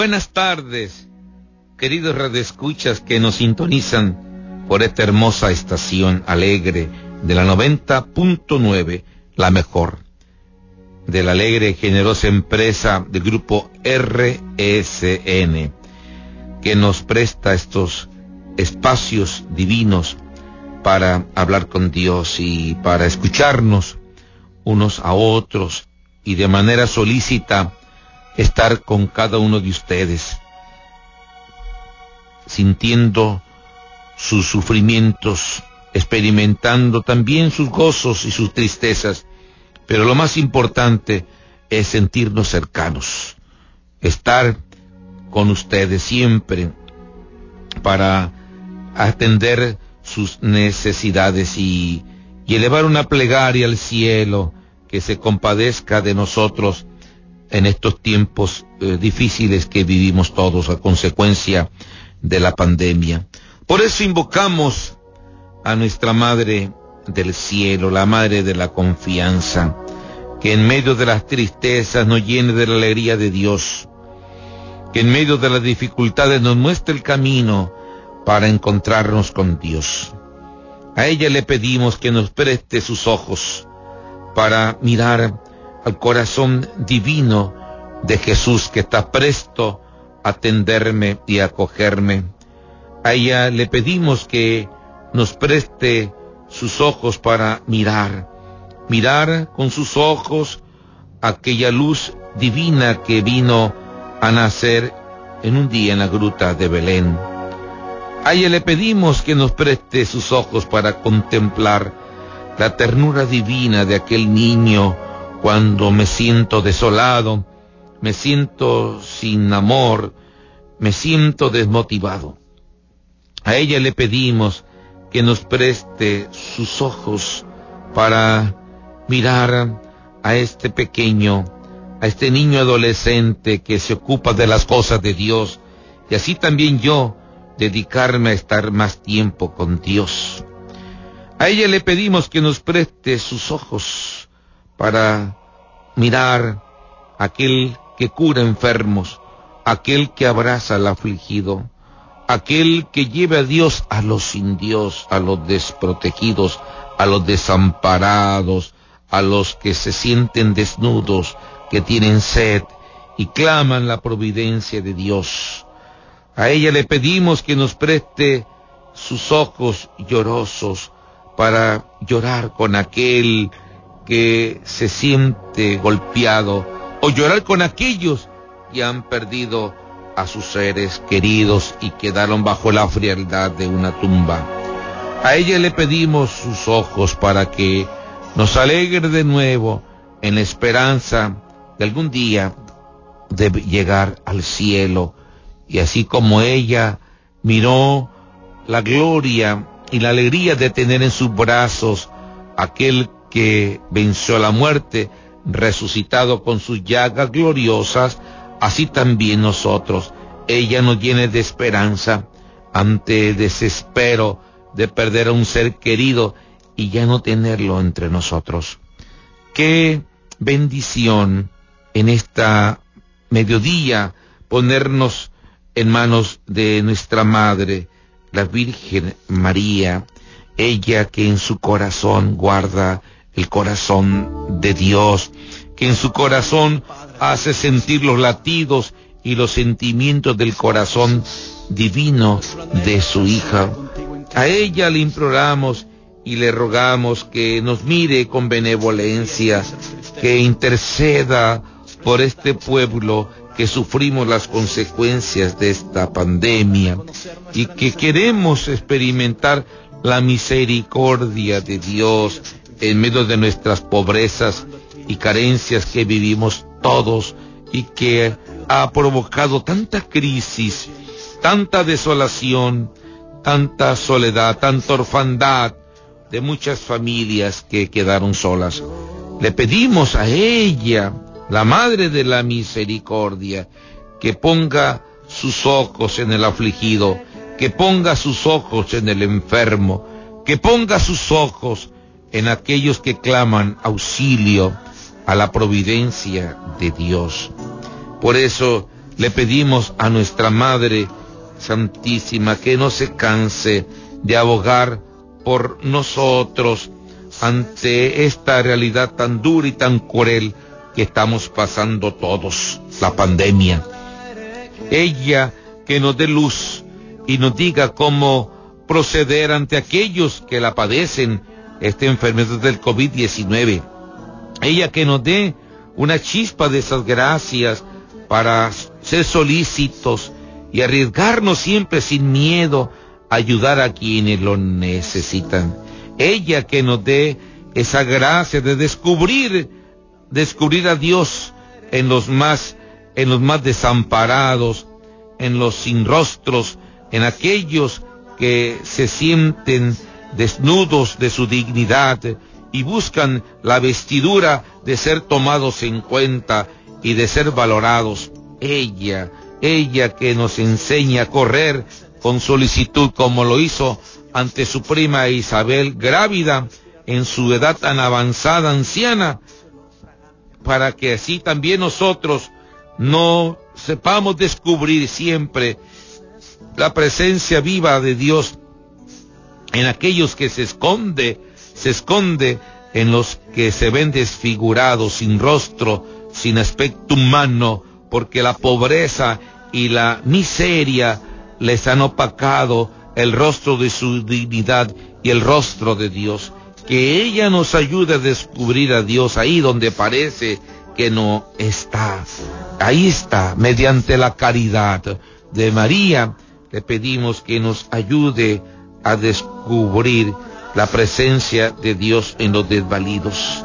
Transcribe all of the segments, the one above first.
Buenas tardes, queridos radioescuchas que nos sintonizan por esta hermosa estación alegre de la 90.9, la mejor, de la alegre y generosa empresa del grupo RSN, que nos presta estos espacios divinos para hablar con Dios y para escucharnos unos a otros y de manera solícita estar con cada uno de ustedes, sintiendo sus sufrimientos, experimentando también sus gozos y sus tristezas, pero lo más importante es sentirnos cercanos, estar con ustedes siempre para atender sus necesidades y, y elevar una plegaria al cielo que se compadezca de nosotros en estos tiempos eh, difíciles que vivimos todos a consecuencia de la pandemia. Por eso invocamos a nuestra Madre del Cielo, la Madre de la Confianza, que en medio de las tristezas nos llene de la alegría de Dios, que en medio de las dificultades nos muestre el camino para encontrarnos con Dios. A ella le pedimos que nos preste sus ojos para mirar al corazón divino de Jesús que está presto a atenderme y acogerme. A ella le pedimos que nos preste sus ojos para mirar, mirar con sus ojos aquella luz divina que vino a nacer en un día en la gruta de Belén. A ella le pedimos que nos preste sus ojos para contemplar la ternura divina de aquel niño cuando me siento desolado, me siento sin amor, me siento desmotivado. A ella le pedimos que nos preste sus ojos para mirar a este pequeño, a este niño adolescente que se ocupa de las cosas de Dios, y así también yo dedicarme a estar más tiempo con Dios. A ella le pedimos que nos preste sus ojos para mirar aquel que cura enfermos, aquel que abraza al afligido, aquel que lleva a Dios a los sin Dios, a los desprotegidos, a los desamparados, a los que se sienten desnudos, que tienen sed y claman la providencia de Dios. A ella le pedimos que nos preste sus ojos llorosos para llorar con aquel que se siente golpeado o llorar con aquellos que han perdido a sus seres queridos y quedaron bajo la frialdad de una tumba. A ella le pedimos sus ojos para que nos alegre de nuevo en esperanza de algún día de llegar al cielo y así como ella miró la gloria y la alegría de tener en sus brazos aquel que venció la muerte, resucitado con sus llagas gloriosas, así también nosotros. Ella nos llene de esperanza ante desespero de perder a un ser querido y ya no tenerlo entre nosotros. Qué bendición en esta mediodía ponernos en manos de nuestra Madre, la Virgen María, ella que en su corazón guarda el corazón de Dios, que en su corazón hace sentir los latidos y los sentimientos del corazón divino de su hija. A ella le imploramos y le rogamos que nos mire con benevolencia, que interceda por este pueblo que sufrimos las consecuencias de esta pandemia y que queremos experimentar la misericordia de Dios en medio de nuestras pobrezas y carencias que vivimos todos y que ha provocado tanta crisis, tanta desolación, tanta soledad, tanta orfandad de muchas familias que quedaron solas. Le pedimos a ella, la Madre de la Misericordia, que ponga sus ojos en el afligido, que ponga sus ojos en el enfermo, que ponga sus ojos en aquellos que claman auxilio a la providencia de Dios. Por eso Le pedimos a nuestra Madre Santísima que no se canse de abogar por nosotros ante esta realidad tan dura y tan cruel que estamos pasando todos, la pandemia. Ella que nos dé luz y nos diga cómo proceder ante aquellos que la padecen, esta enfermedad del COVID-19. Ella que nos dé una chispa de esas gracias para ser solícitos y arriesgarnos siempre sin miedo a ayudar a quienes lo necesitan. Ella que nos dé esa gracia de descubrir, descubrir a Dios en los más, en los más desamparados, en los sin rostros, en aquellos que se sienten desnudos de su dignidad y buscan la vestidura de ser tomados en cuenta y de ser valorados. Ella, ella que nos enseña a correr con solicitud como lo hizo ante su prima Isabel grávida en su edad tan avanzada, anciana, para que así también nosotros no sepamos descubrir siempre la presencia viva de Dios en aquellos que se esconde, se esconde en los que se ven desfigurados, sin rostro, sin aspecto humano, porque la pobreza y la miseria les han opacado el rostro de su dignidad y el rostro de Dios. Que ella nos ayude a descubrir a Dios ahí donde parece que no está. Ahí está, mediante la caridad de María, le pedimos que nos ayude a descubrir la presencia de Dios en los desvalidos.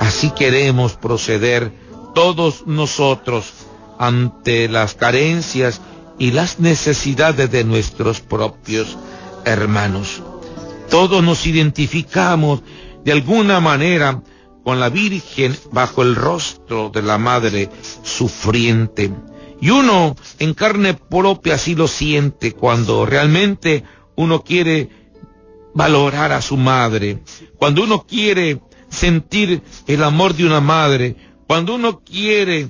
Así queremos proceder todos nosotros ante las carencias y las necesidades de nuestros propios hermanos. Todos nos identificamos de alguna manera con la Virgen bajo el rostro de la Madre sufriente. Y uno en carne propia así lo siente cuando realmente uno quiere valorar a su madre, cuando uno quiere sentir el amor de una madre, cuando uno quiere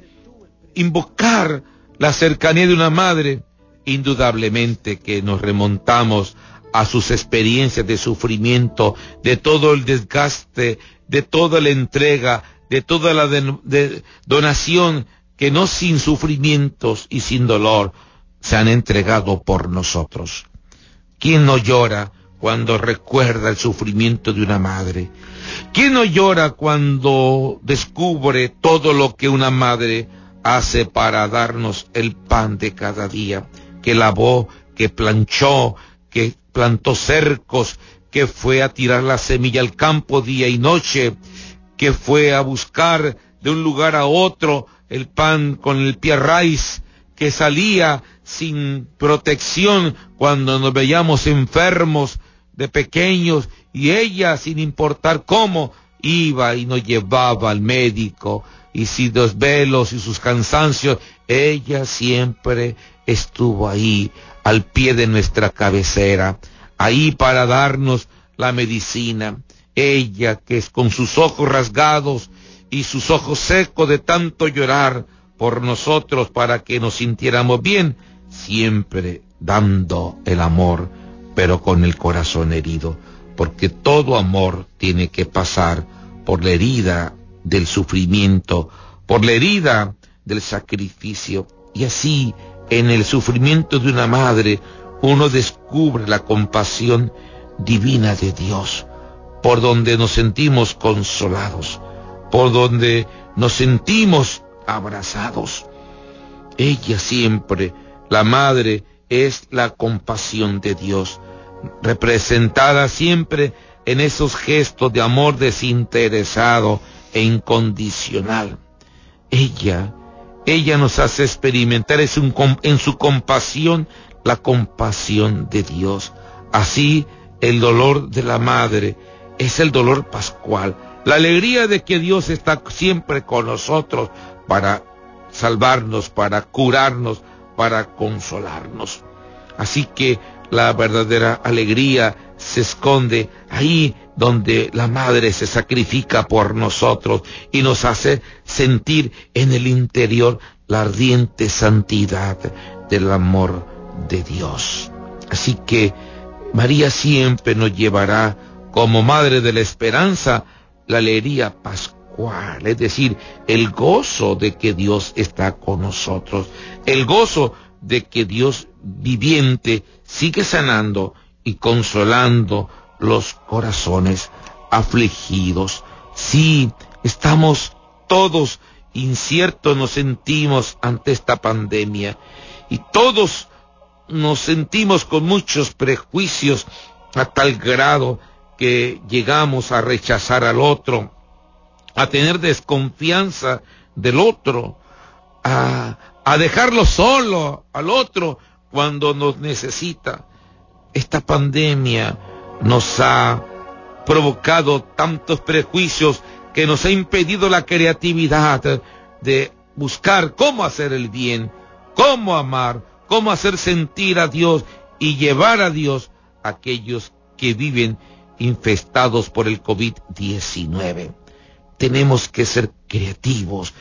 invocar la cercanía de una madre, indudablemente que nos remontamos a sus experiencias de sufrimiento, de todo el desgaste, de toda la entrega, de toda la donación que no sin sufrimientos y sin dolor se han entregado por nosotros. ¿Quién no llora cuando recuerda el sufrimiento de una madre? ¿Quién no llora cuando descubre todo lo que una madre hace para darnos el pan de cada día? Que lavó, que planchó, que plantó cercos, que fue a tirar la semilla al campo día y noche, que fue a buscar de un lugar a otro el pan con el pie raíz, que salía sin protección cuando nos veíamos enfermos de pequeños y ella sin importar cómo iba y nos llevaba al médico y si los velos y sus cansancios, ella siempre estuvo ahí al pie de nuestra cabecera, ahí para darnos la medicina. Ella que es con sus ojos rasgados y sus ojos secos de tanto llorar por nosotros para que nos sintiéramos bien, siempre dando el amor, pero con el corazón herido, porque todo amor tiene que pasar por la herida del sufrimiento, por la herida del sacrificio, y así en el sufrimiento de una madre uno descubre la compasión divina de Dios, por donde nos sentimos consolados, por donde nos sentimos abrazados. Ella siempre la madre es la compasión de Dios, representada siempre en esos gestos de amor desinteresado e incondicional. Ella, ella nos hace experimentar en su compasión la compasión de Dios. Así el dolor de la madre es el dolor pascual, la alegría de que Dios está siempre con nosotros para salvarnos, para curarnos, para consolarnos. Así que La verdadera alegría se esconde ahí donde la madre se sacrifica por nosotros y nos hace sentir en el interior la ardiente santidad del amor de Dios. Así que María siempre nos llevará como madre de la esperanza la alegría pascual, es decir, el gozo de que Dios está con nosotros, el gozo de que Dios viviente sigue sanando y consolando los corazones afligidos. Sí, estamos todos inciertos, nos sentimos ante esta pandemia y todos nos sentimos con muchos prejuicios a tal grado que llegamos a rechazar al otro, a tener desconfianza del otro, a, dejarlo solo al otro cuando nos necesita. Esta pandemia nos ha provocado tantos prejuicios que nos ha impedido la creatividad de buscar cómo hacer el bien, cómo amar, cómo hacer sentir a Dios y llevar a Dios a aquellos que viven infestados por el COVID-19. Tenemos que ser creativos,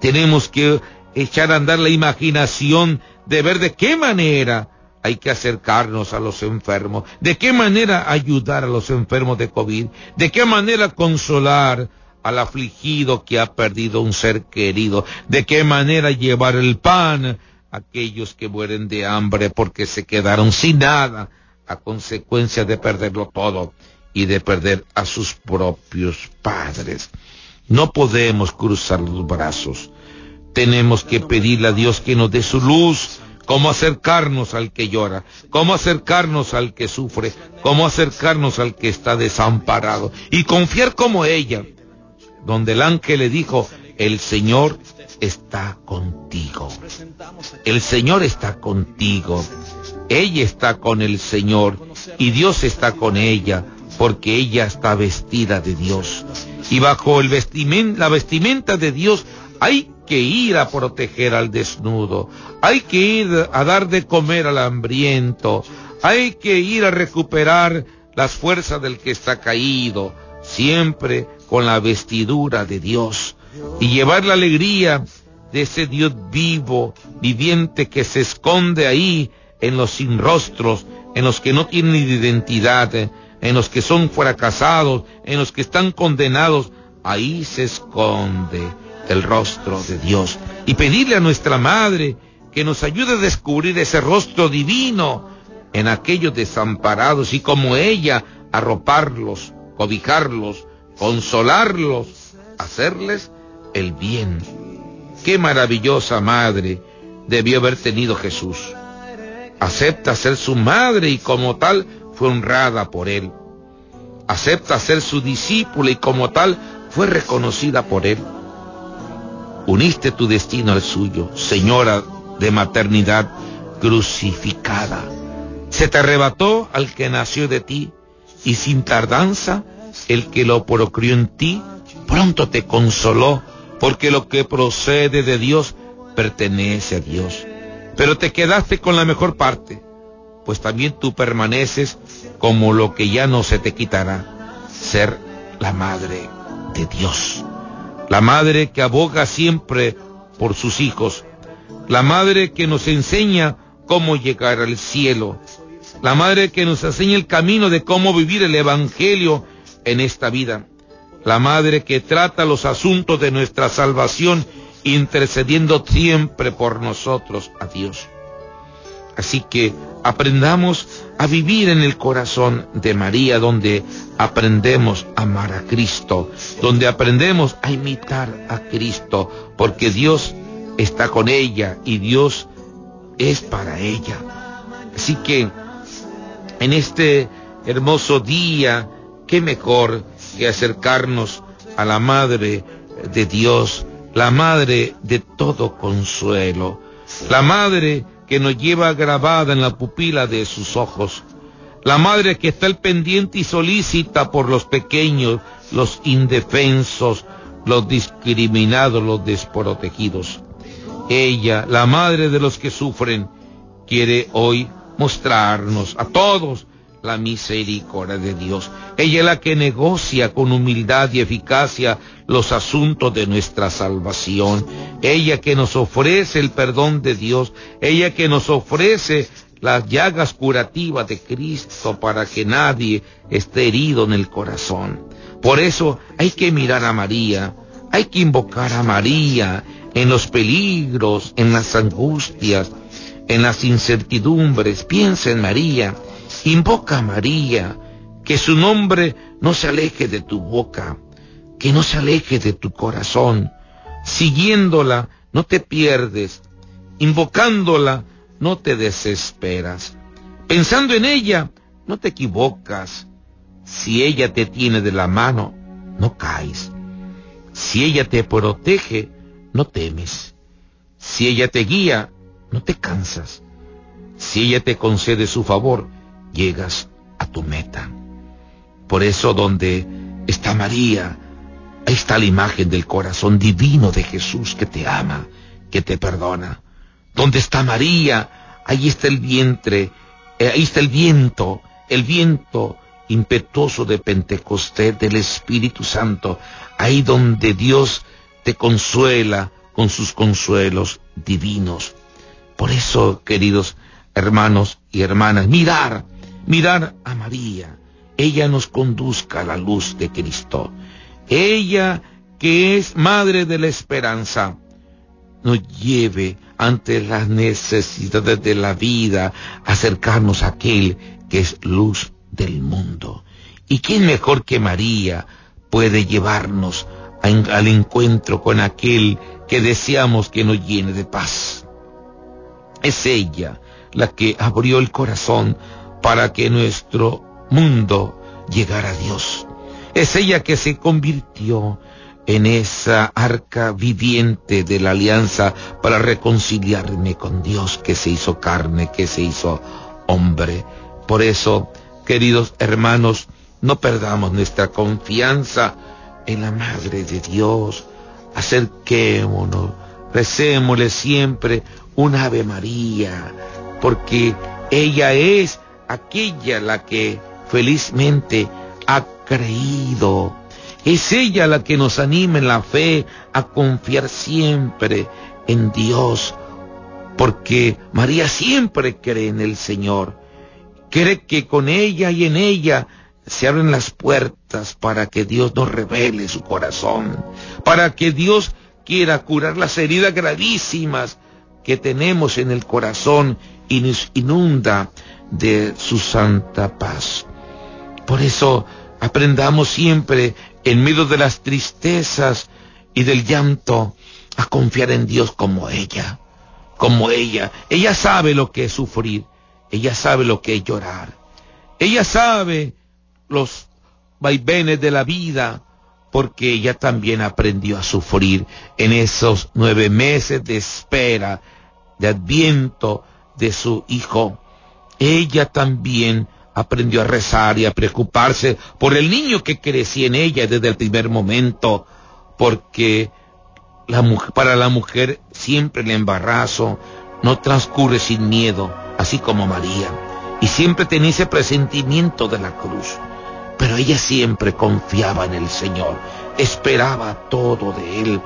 tenemos que echar a andar la imaginación de ver de qué manera hay que acercarnos a los enfermos, de qué manera ayudar a los enfermos de COVID, de qué manera consolar al afligido que ha perdido un ser querido, de qué manera llevar el pan a aquellos que mueren de hambre porque se quedaron sin nada a consecuencia de perderlo todo y de perder a sus propios padres. No podemos cruzar los brazos. Tenemos que pedirle a Dios que nos dé su luz, cómo acercarnos al que llora, cómo acercarnos al que sufre, cómo acercarnos al que está desamparado y confiar como ella, donde el ángel le dijo, el Señor está contigo. El Señor está contigo. Ella está con el Señor y Dios está con ella porque ella está vestida de Dios. Y bajo el la vestimenta de Dios hay que ir a proteger al desnudo, hay que ir a dar de comer al hambriento, hay que ir a recuperar las fuerzas del que está caído, siempre con la vestidura de Dios, y llevar la alegría de ese Dios vivo, viviente que se esconde ahí en los sin rostros, en los que no tienen identidad, en los que son fracasados, en los que están condenados, ahí se esconde el rostro de Dios. Y pedirle a nuestra Madre que nos ayude a descubrir ese rostro divino en aquellos desamparados y como ella arroparlos, cobijarlos, consolarlos, hacerles el bien. Qué maravillosa madre debió haber tenido Jesús. Acepta ser su madre y como tal fue honrada por él. Acepta ser su discípula y como tal fue reconocida por él. Uniste tu destino al suyo, señora de maternidad crucificada. Se te arrebató al que nació de ti y sin tardanza el que lo procreó en ti pronto te consoló porque lo que procede de Dios pertenece a Dios. Pero te quedaste con la mejor parte, pues también tú permaneces como lo que ya no se te quitará, ser la madre de Dios. La madre que aboga siempre por sus hijos, la madre que nos enseña cómo llegar al cielo, la madre que nos enseña el camino de cómo vivir el Evangelio en esta vida. La Madre que trata los asuntos de nuestra salvación, intercediendo siempre por nosotros a Dios. Así que aprendamos a vivir en el corazón de María, donde aprendemos a amar a Cristo, donde aprendemos a imitar a Cristo, porque Dios está con ella y Dios es para ella. Así que en este hermoso día, qué mejor que acercarnos a la Madre de Dios, la Madre de todo consuelo, la Madre que nos lleva grabada en la pupila de sus ojos, la Madre que está al pendiente y solícita por los pequeños, los indefensos, los discriminados, los desprotegidos. Ella, la Madre de los que sufren, quiere hoy mostrarnos a todos la misericordia de Dios. Ella es la que negocia con humildad y eficacia los asuntos de nuestra salvación. Ella que nos ofrece el perdón de Dios. Ella que nos ofrece las llagas curativas de Cristo para que nadie esté herido en el corazón. Por eso hay que mirar a María, hay que invocar a María en los peligros, en las angustias, en las incertidumbres. Piensa en María Invoca a María, que su nombre no se aleje de tu boca, que no se aleje de tu corazón. Siguiéndola, no te pierdes. Invocándola, no te desesperas. Pensando en ella, no te equivocas. Si ella te tiene de la mano, no caes. Si ella te protege, no temes. Si ella te guía, no te cansas. Si ella te concede su favor, llegas a tu meta. Por eso donde está María, ahí está la imagen del corazón divino de Jesús que te ama, que te perdona. Donde está María, ahí está el vientre, eh, ahí está el viento, el viento impetuoso de Pentecostés del Espíritu Santo, ahí donde Dios te consuela con sus consuelos divinos. Por eso, queridos hermanos y hermanas, mirar mirar a María. Ella nos conduzca a la luz de Cristo. Ella que es madre de la esperanza, nos lleve ante las necesidades de la vida, acercarnos a aquel que es luz del mundo. ¿Y quién mejor que María puede llevarnos al encuentro con aquel que deseamos que nos llene de paz? Es ella la que abrió el corazón para que nuestro mundo llegara a Dios. Es ella que se convirtió en esa arca viviente de la alianza para reconciliarme con Dios que se hizo carne, que se hizo hombre. Por eso, queridos hermanos, no perdamos nuestra confianza en la Madre de Dios. Acerquémonos, recémosle siempre un Ave María, porque ella es aquella la que felizmente ha creído. Es ella la que nos anima en la fe a confiar siempre en Dios, porque María siempre cree en el Señor. Cree que con ella y en ella se abren las puertas para que Dios nos revele su corazón, para que Dios quiera curar las heridas gravísimas que tenemos en el corazón y nos inunda de su santa paz. Por eso aprendamos siempre, en medio de las tristezas y del llanto, a confiar en Dios como ella, como ella. Ella sabe lo que es sufrir, ella sabe lo que es llorar, ella sabe los vaivenes de la vida, porque ella también aprendió a sufrir en esos nueve meses de espera, de adviento de su hijo ella también aprendió a rezar y a preocuparse por el niño que crecía en ella desde el primer momento, porque para la mujer siempre el embarazo no transcurre sin miedo, así como María, y siempre tenía ese presentimiento de la cruz. Pero ella siempre confiaba en el Señor, esperaba todo de Él.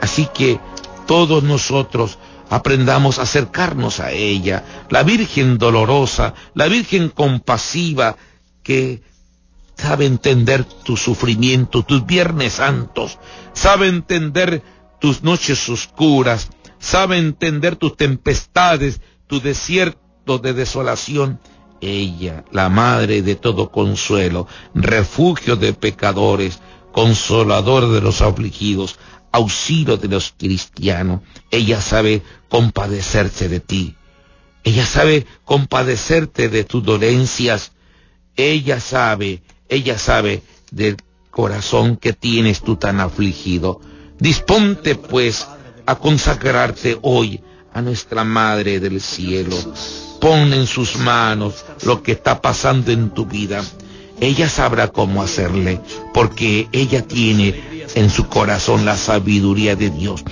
Así que todos nosotros aprendamos a acercarnos a ella, la Virgen dolorosa, la Virgen compasiva, que sabe entender tu sufrimiento, tus viernes santos, sabe entender tus noches oscuras, sabe entender tus tempestades, tu desierto de desolación. Ella, la madre de todo consuelo, refugio de pecadores, consolador de los afligidos, auxilio de los cristianos. Ella sabe compadecerse de ti. Ella sabe compadecerte de tus dolencias. Ella sabe, ella sabe del corazón que tienes tú tan afligido. Disponte pues a consagrarte hoy a nuestra Madre del Cielo. Pon en sus manos lo que está pasando en tu vida. Ella sabrá cómo hacerle, porque ella tiene en su corazón la sabiduría de Dios.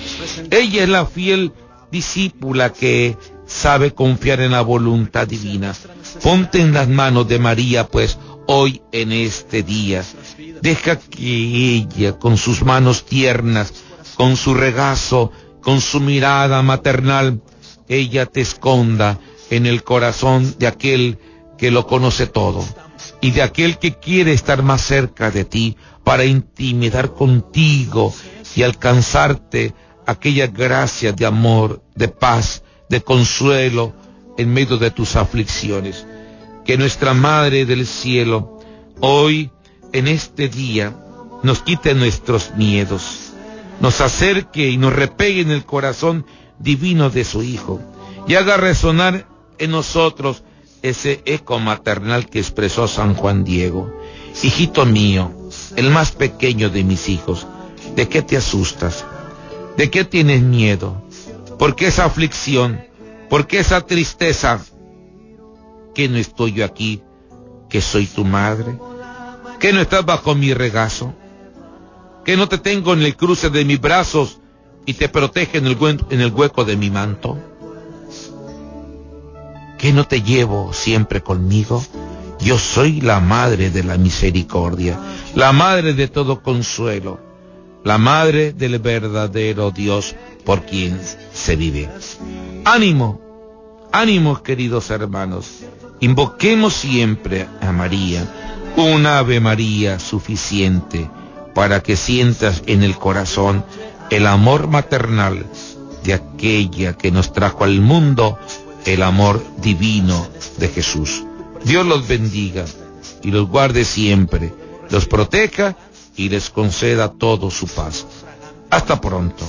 Ella es la fiel discípula que sabe confiar en la voluntad divina. Ponte en las manos de María, pues, hoy en este día. Deja que ella, con sus manos tiernas, con su regazo, con su mirada maternal, ella te esconda en el corazón de aquel que lo conoce todo y de aquel que quiere estar más cerca de ti para intimidar contigo y alcanzarte aquella gracia de amor, de paz, de consuelo en medio de tus aflicciones. Que nuestra Madre del Cielo hoy, en este día, nos quite nuestros miedos, nos acerque y nos repegue en el corazón divino de su Hijo y haga resonar en nosotros ese eco maternal que expresó San Juan Diego. Hijito mío, el más pequeño de mis hijos, ¿de qué te asustas? ¿De qué tienes miedo? ¿Por qué esa aflicción? ¿Por qué esa tristeza? ¿Que no estoy yo aquí? ¿Que soy tu madre? ¿Que no estás bajo mi regazo? ¿Que no te tengo en el cruce de mis brazos y te protege en el, en el hueco de mi manto? ¿Que no te llevo siempre conmigo? Yo soy la madre de la misericordia, la madre de todo consuelo, la madre del verdadero Dios por quien se vive. Ánimo, ánimo queridos hermanos, invoquemos siempre a María, un Ave María suficiente para que sientas en el corazón el amor maternal de aquella que nos trajo al mundo el amor divino de Jesús. Dios los bendiga y los guarde siempre, los proteja y les conceda todo su paz. Hasta pronto.